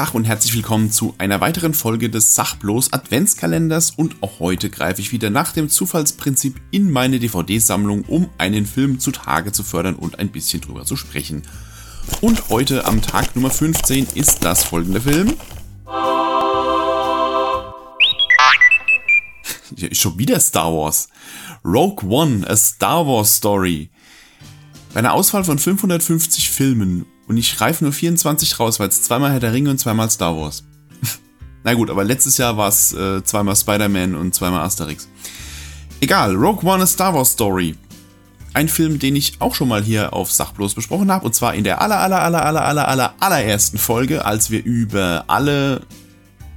Tag und herzlich willkommen zu einer weiteren Folge des Sachblos Adventskalenders und auch heute greife ich wieder nach dem Zufallsprinzip in meine DVD-Sammlung, um einen Film zutage zu fördern und ein bisschen drüber zu sprechen. Und heute am Tag Nummer 15 ist das folgende Film. Schon wieder Star Wars. Rogue One, a Star Wars Story. Bei einer Auswahl von 550 Filmen und ich greife nur 24 raus, weil es zweimal Herr der Ringe und zweimal Star Wars. Na gut, aber letztes Jahr war es äh, zweimal Spider-Man und zweimal Asterix. Egal, Rogue One a Star Wars Story. Ein Film, den ich auch schon mal hier auf Sachblos besprochen habe, und zwar in der aller, aller, aller, aller, aller, aller, allerersten Folge, als wir über alle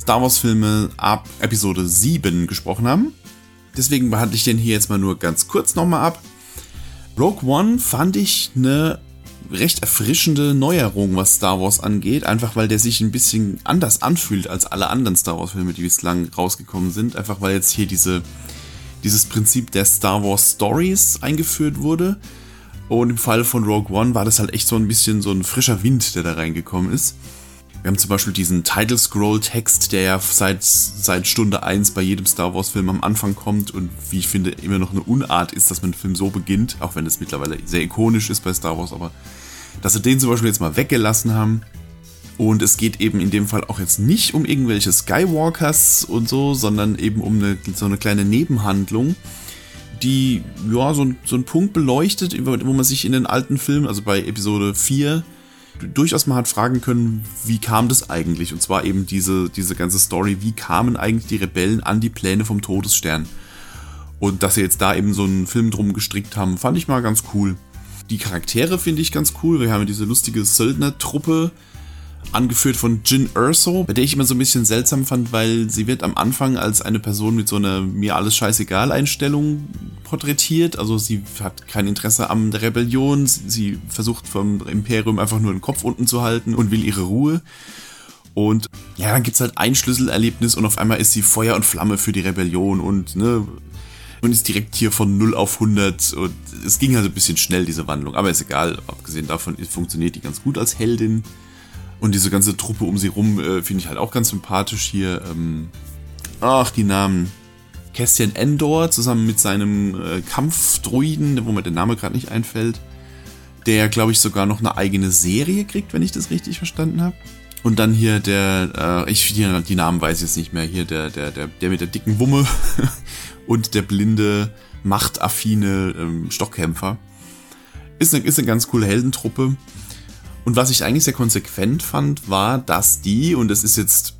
Star Wars Filme ab Episode 7 gesprochen haben. Deswegen behandle ich den hier jetzt mal nur ganz kurz nochmal ab. Rogue One fand ich eine recht erfrischende Neuerung, was Star Wars angeht, einfach weil der sich ein bisschen anders anfühlt als alle anderen Star Wars Filme, die bislang rausgekommen sind, einfach weil jetzt hier diese, dieses Prinzip der Star Wars Stories eingeführt wurde. Und im Fall von Rogue One war das halt echt so ein bisschen so ein frischer Wind, der da reingekommen ist. Wir haben zum Beispiel diesen Title Scroll Text, der ja seit, seit Stunde 1 bei jedem Star Wars Film am Anfang kommt und wie ich finde immer noch eine Unart ist, dass man einen Film so beginnt, auch wenn es mittlerweile sehr ikonisch ist bei Star Wars, aber dass sie den zum Beispiel jetzt mal weggelassen haben. Und es geht eben in dem Fall auch jetzt nicht um irgendwelche Skywalkers und so, sondern eben um eine, so eine kleine Nebenhandlung, die ja so, so einen Punkt beleuchtet, wo man sich in den alten Filmen, also bei Episode 4, durchaus mal hat fragen können, wie kam das eigentlich? Und zwar eben diese, diese ganze Story, wie kamen eigentlich die Rebellen an die Pläne vom Todesstern? Und dass sie jetzt da eben so einen Film drum gestrickt haben, fand ich mal ganz cool. Die Charaktere finde ich ganz cool. Wir haben diese lustige Söldnertruppe, angeführt von Jin Urso, bei der ich immer so ein bisschen seltsam fand, weil sie wird am Anfang als eine Person mit so einer mir alles scheißegal Einstellung porträtiert. Also sie hat kein Interesse an der Rebellion, sie versucht vom Imperium einfach nur den Kopf unten zu halten und will ihre Ruhe. Und ja, dann gibt es halt ein Schlüsselerlebnis und auf einmal ist sie Feuer und Flamme für die Rebellion und ne, und ist direkt hier von 0 auf 100 und es ging halt ein bisschen schnell, diese Wandlung. Aber ist egal, abgesehen davon funktioniert die ganz gut als Heldin. Und diese ganze Truppe um sie rum äh, finde ich halt auch ganz sympathisch hier. Ähm, ach, die Namen. Castian Endor zusammen mit seinem äh, Kampfdruiden, wo mir der Name gerade nicht einfällt. Der, glaube ich, sogar noch eine eigene Serie kriegt, wenn ich das richtig verstanden habe. Und dann hier der, äh, ich die, die Namen weiß ich jetzt nicht mehr, hier der, der, der, der mit der dicken Wumme und der blinde, machtaffine ähm, Stockkämpfer. Ist eine, ist eine ganz coole Heldentruppe. Und was ich eigentlich sehr konsequent fand, war, dass die, und das ist jetzt,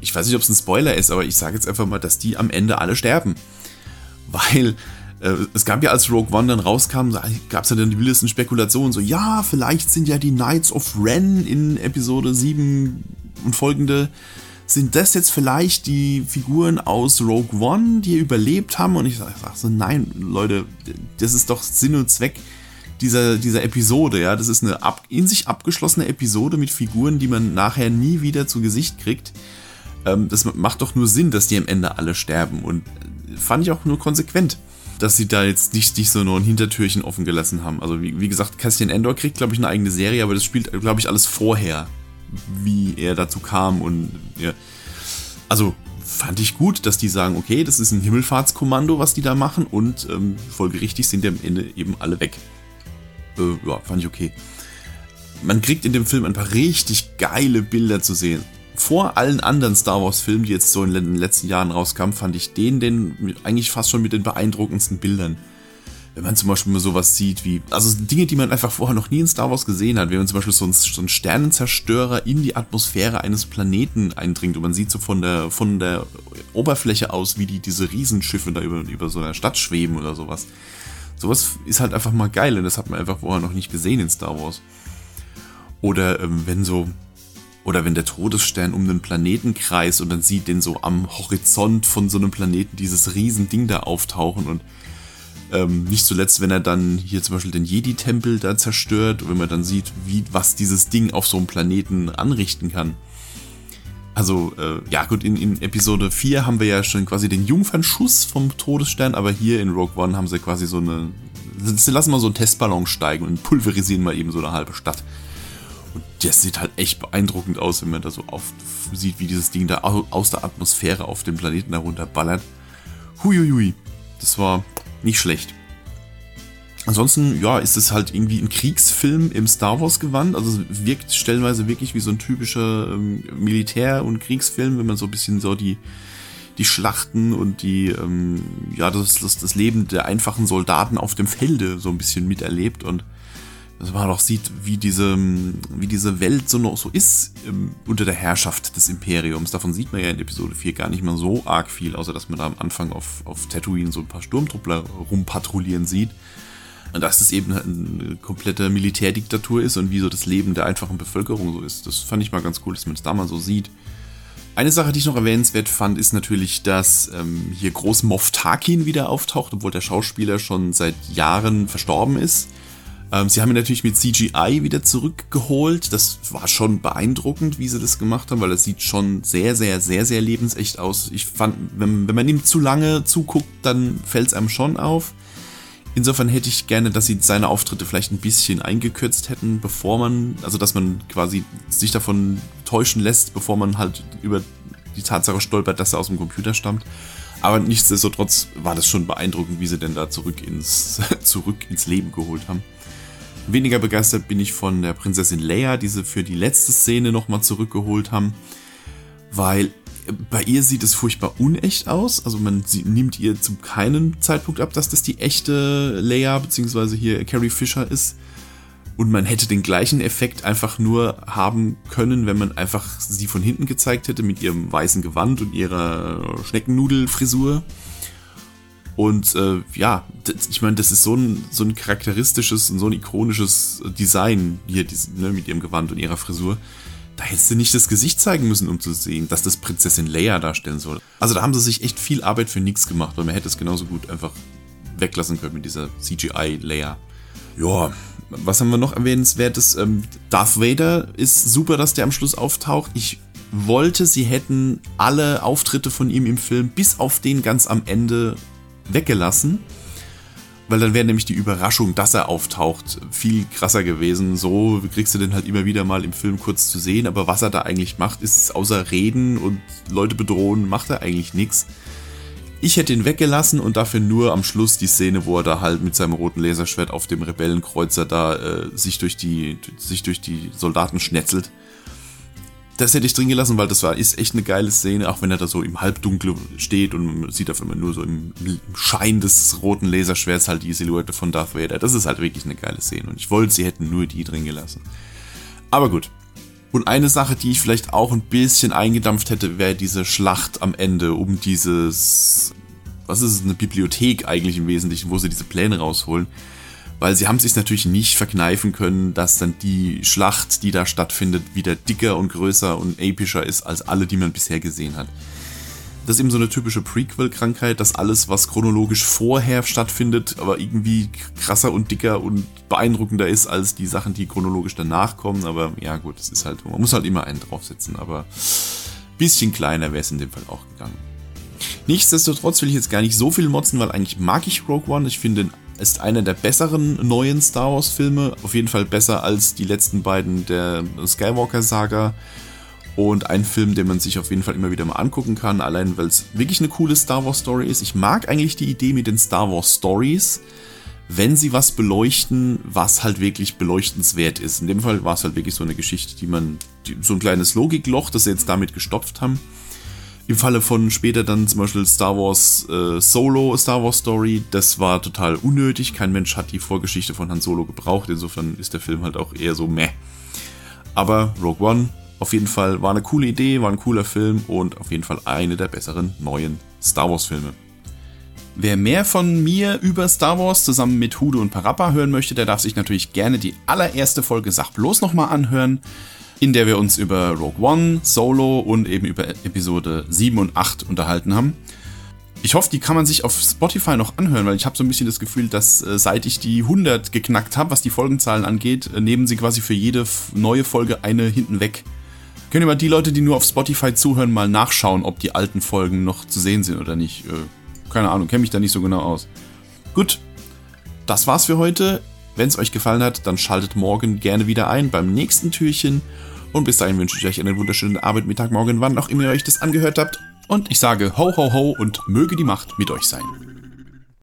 ich weiß nicht, ob es ein Spoiler ist, aber ich sage jetzt einfach mal, dass die am Ende alle sterben. Weil äh, es gab ja, als Rogue One dann rauskam, gab es ja dann die wildesten Spekulationen, so, ja, vielleicht sind ja die Knights of Ren in Episode 7 und folgende, sind das jetzt vielleicht die Figuren aus Rogue One, die überlebt haben? Und ich sage so, nein, Leute, das ist doch Sinn und Zweck dieser, dieser Episode, ja. Das ist eine ab, in sich abgeschlossene Episode mit Figuren, die man nachher nie wieder zu Gesicht kriegt. Ähm, das macht doch nur Sinn, dass die am Ende alle sterben. Und fand ich auch nur konsequent, dass sie da jetzt nicht, nicht so nur ein Hintertürchen offen gelassen haben. Also, wie, wie gesagt, Cassian Endor kriegt, glaube ich, eine eigene Serie, aber das spielt, glaube ich, alles vorher, wie er dazu kam und ja. Also, fand ich gut, dass die sagen, okay, das ist ein Himmelfahrtskommando, was die da machen und ähm, folgerichtig sind die am Ende eben alle weg äh, ja, fand ich okay. Man kriegt in dem Film ein paar richtig geile Bilder zu sehen. Vor allen anderen Star Wars Filmen, die jetzt so in den letzten Jahren rauskamen, fand ich den, den eigentlich fast schon mit den beeindruckendsten Bildern. Wenn man zum Beispiel mal sowas sieht wie, also Dinge, die man einfach vorher noch nie in Star Wars gesehen hat, wenn man zum Beispiel so einen, so einen Sternenzerstörer in die Atmosphäre eines Planeten eindringt und man sieht so von der, von der Oberfläche aus, wie die diese Riesenschiffe da über, über so einer Stadt schweben oder sowas. Sowas ist halt einfach mal geil und das hat man einfach vorher noch nicht gesehen in Star Wars. Oder ähm, wenn so, oder wenn der Todesstern um einen Planeten kreist und dann sieht den so am Horizont von so einem Planeten dieses Riesending da auftauchen und ähm, nicht zuletzt, wenn er dann hier zum Beispiel den Jedi-Tempel da zerstört, wenn man dann sieht, wie, was dieses Ding auf so einem Planeten anrichten kann. Also, äh, ja gut, in, in Episode 4 haben wir ja schon quasi den Jungfernschuss vom Todesstern, aber hier in Rogue One haben sie quasi so eine. Sie lassen mal so einen Testballon steigen und pulverisieren mal eben so eine halbe Stadt. Und das sieht halt echt beeindruckend aus, wenn man da so oft sieht, wie dieses Ding da aus der Atmosphäre auf den Planeten herunterballert. Huiuiui. Das war nicht schlecht. Ansonsten, ja, ist es halt irgendwie ein Kriegsfilm im Star Wars Gewand. Also es wirkt stellenweise wirklich wie so ein typischer ähm, Militär- und Kriegsfilm, wenn man so ein bisschen so die, die Schlachten und die, ähm, ja, das, das, das Leben der einfachen Soldaten auf dem Felde so ein bisschen miterlebt und dass man auch sieht, wie diese, wie diese Welt so noch so ist ähm, unter der Herrschaft des Imperiums. Davon sieht man ja in Episode 4 gar nicht mehr so arg viel, außer dass man da am Anfang auf, auf Tatooine so ein paar Sturmtruppler rumpatrouillieren sieht. Und dass es eben eine komplette Militärdiktatur ist und wie so das Leben der einfachen Bevölkerung so ist. Das fand ich mal ganz cool, dass man es da mal so sieht. Eine Sache, die ich noch erwähnenswert fand, ist natürlich, dass ähm, hier Groß Moff Tarkin wieder auftaucht, obwohl der Schauspieler schon seit Jahren verstorben ist. Ähm, sie haben ihn natürlich mit CGI wieder zurückgeholt. Das war schon beeindruckend, wie sie das gemacht haben, weil es sieht schon sehr, sehr, sehr, sehr lebensecht aus. Ich fand, wenn, wenn man ihm zu lange zuguckt, dann fällt es einem schon auf. Insofern hätte ich gerne, dass sie seine Auftritte vielleicht ein bisschen eingekürzt hätten, bevor man, also dass man quasi sich davon täuschen lässt, bevor man halt über die Tatsache stolpert, dass er aus dem Computer stammt. Aber nichtsdestotrotz war das schon beeindruckend, wie sie denn da zurück ins, zurück ins Leben geholt haben. Weniger begeistert bin ich von der Prinzessin Leia, die sie für die letzte Szene nochmal zurückgeholt haben, weil bei ihr sieht es furchtbar unecht aus. Also man nimmt ihr zu keinem Zeitpunkt ab, dass das die echte Leia bzw. hier Carrie Fisher ist. Und man hätte den gleichen Effekt einfach nur haben können, wenn man einfach sie von hinten gezeigt hätte mit ihrem weißen Gewand und ihrer Schneckennudelfrisur. Und äh, ja, ich meine, das ist so ein, so ein charakteristisches und so ein ikonisches Design hier dieses, ne, mit ihrem Gewand und ihrer Frisur. Da hättest du nicht das Gesicht zeigen müssen, um zu sehen, dass das Prinzessin Leia darstellen soll. Also da haben sie sich echt viel Arbeit für nichts gemacht, weil man hätte es genauso gut einfach weglassen können mit dieser CGI-Leia. Ja, was haben wir noch erwähnenswertes? Ähm, Darth Vader ist super, dass der am Schluss auftaucht. Ich wollte, sie hätten alle Auftritte von ihm im Film bis auf den ganz am Ende weggelassen. Weil dann wäre nämlich die Überraschung, dass er auftaucht, viel krasser gewesen. So kriegst du den halt immer wieder mal im Film kurz zu sehen. Aber was er da eigentlich macht, ist außer reden und Leute bedrohen, macht er eigentlich nichts. Ich hätte ihn weggelassen und dafür nur am Schluss die Szene, wo er da halt mit seinem roten Laserschwert auf dem Rebellenkreuzer da äh, sich, durch die, sich durch die Soldaten schnetzelt das hätte ich drin gelassen, weil das war, ist echt eine geile Szene, auch wenn er da so im Halbdunkel steht und man sieht auf einmal nur so im, im Schein des roten Laserschwerts halt die Silhouette von Darth Vader. Das ist halt wirklich eine geile Szene und ich wollte, sie hätten nur die drin gelassen. Aber gut. Und eine Sache, die ich vielleicht auch ein bisschen eingedampft hätte, wäre diese Schlacht am Ende um dieses, was ist es, eine Bibliothek eigentlich im Wesentlichen, wo sie diese Pläne rausholen weil sie haben sich natürlich nicht verkneifen können, dass dann die Schlacht, die da stattfindet, wieder dicker und größer und epischer ist als alle, die man bisher gesehen hat. Das ist eben so eine typische Prequel-Krankheit, dass alles, was chronologisch vorher stattfindet, aber irgendwie krasser und dicker und beeindruckender ist als die Sachen, die chronologisch danach kommen. Aber ja, gut, es ist halt, man muss halt immer einen draufsetzen, aber bisschen kleiner wäre es in dem Fall auch gegangen. Nichtsdestotrotz will ich jetzt gar nicht so viel motzen, weil eigentlich mag ich Rogue One. Ich finde ist einer der besseren neuen Star Wars Filme. Auf jeden Fall besser als die letzten beiden der Skywalker Saga. Und ein Film, den man sich auf jeden Fall immer wieder mal angucken kann, allein weil es wirklich eine coole Star Wars Story ist. Ich mag eigentlich die Idee mit den Star Wars Stories, wenn sie was beleuchten, was halt wirklich beleuchtenswert ist. In dem Fall war es halt wirklich so eine Geschichte, die man, die, so ein kleines Logikloch, das sie jetzt damit gestopft haben. Im Falle von später dann zum Beispiel Star Wars äh, Solo, Star Wars Story, das war total unnötig. Kein Mensch hat die Vorgeschichte von Han Solo gebraucht. Insofern ist der Film halt auch eher so meh. Aber Rogue One auf jeden Fall war eine coole Idee, war ein cooler Film und auf jeden Fall eine der besseren neuen Star Wars Filme. Wer mehr von mir über Star Wars zusammen mit Hudo und Parappa hören möchte, der darf sich natürlich gerne die allererste Folge Sach bloß nochmal anhören in der wir uns über Rogue One, Solo und eben über Episode 7 und 8 unterhalten haben. Ich hoffe, die kann man sich auf Spotify noch anhören, weil ich habe so ein bisschen das Gefühl, dass äh, seit ich die 100 geknackt habe, was die Folgenzahlen angeht, äh, nehmen sie quasi für jede neue Folge eine hinten weg. Können mal die Leute, die nur auf Spotify zuhören, mal nachschauen, ob die alten Folgen noch zu sehen sind oder nicht. Äh, keine Ahnung, kenne mich da nicht so genau aus. Gut, das war's für heute. Wenn es euch gefallen hat, dann schaltet morgen gerne wieder ein beim nächsten Türchen. Und bis dahin wünsche ich euch einen wunderschönen Abend, Morgen, wann auch immer ihr euch das angehört habt. Und ich sage ho ho ho und möge die Macht mit euch sein.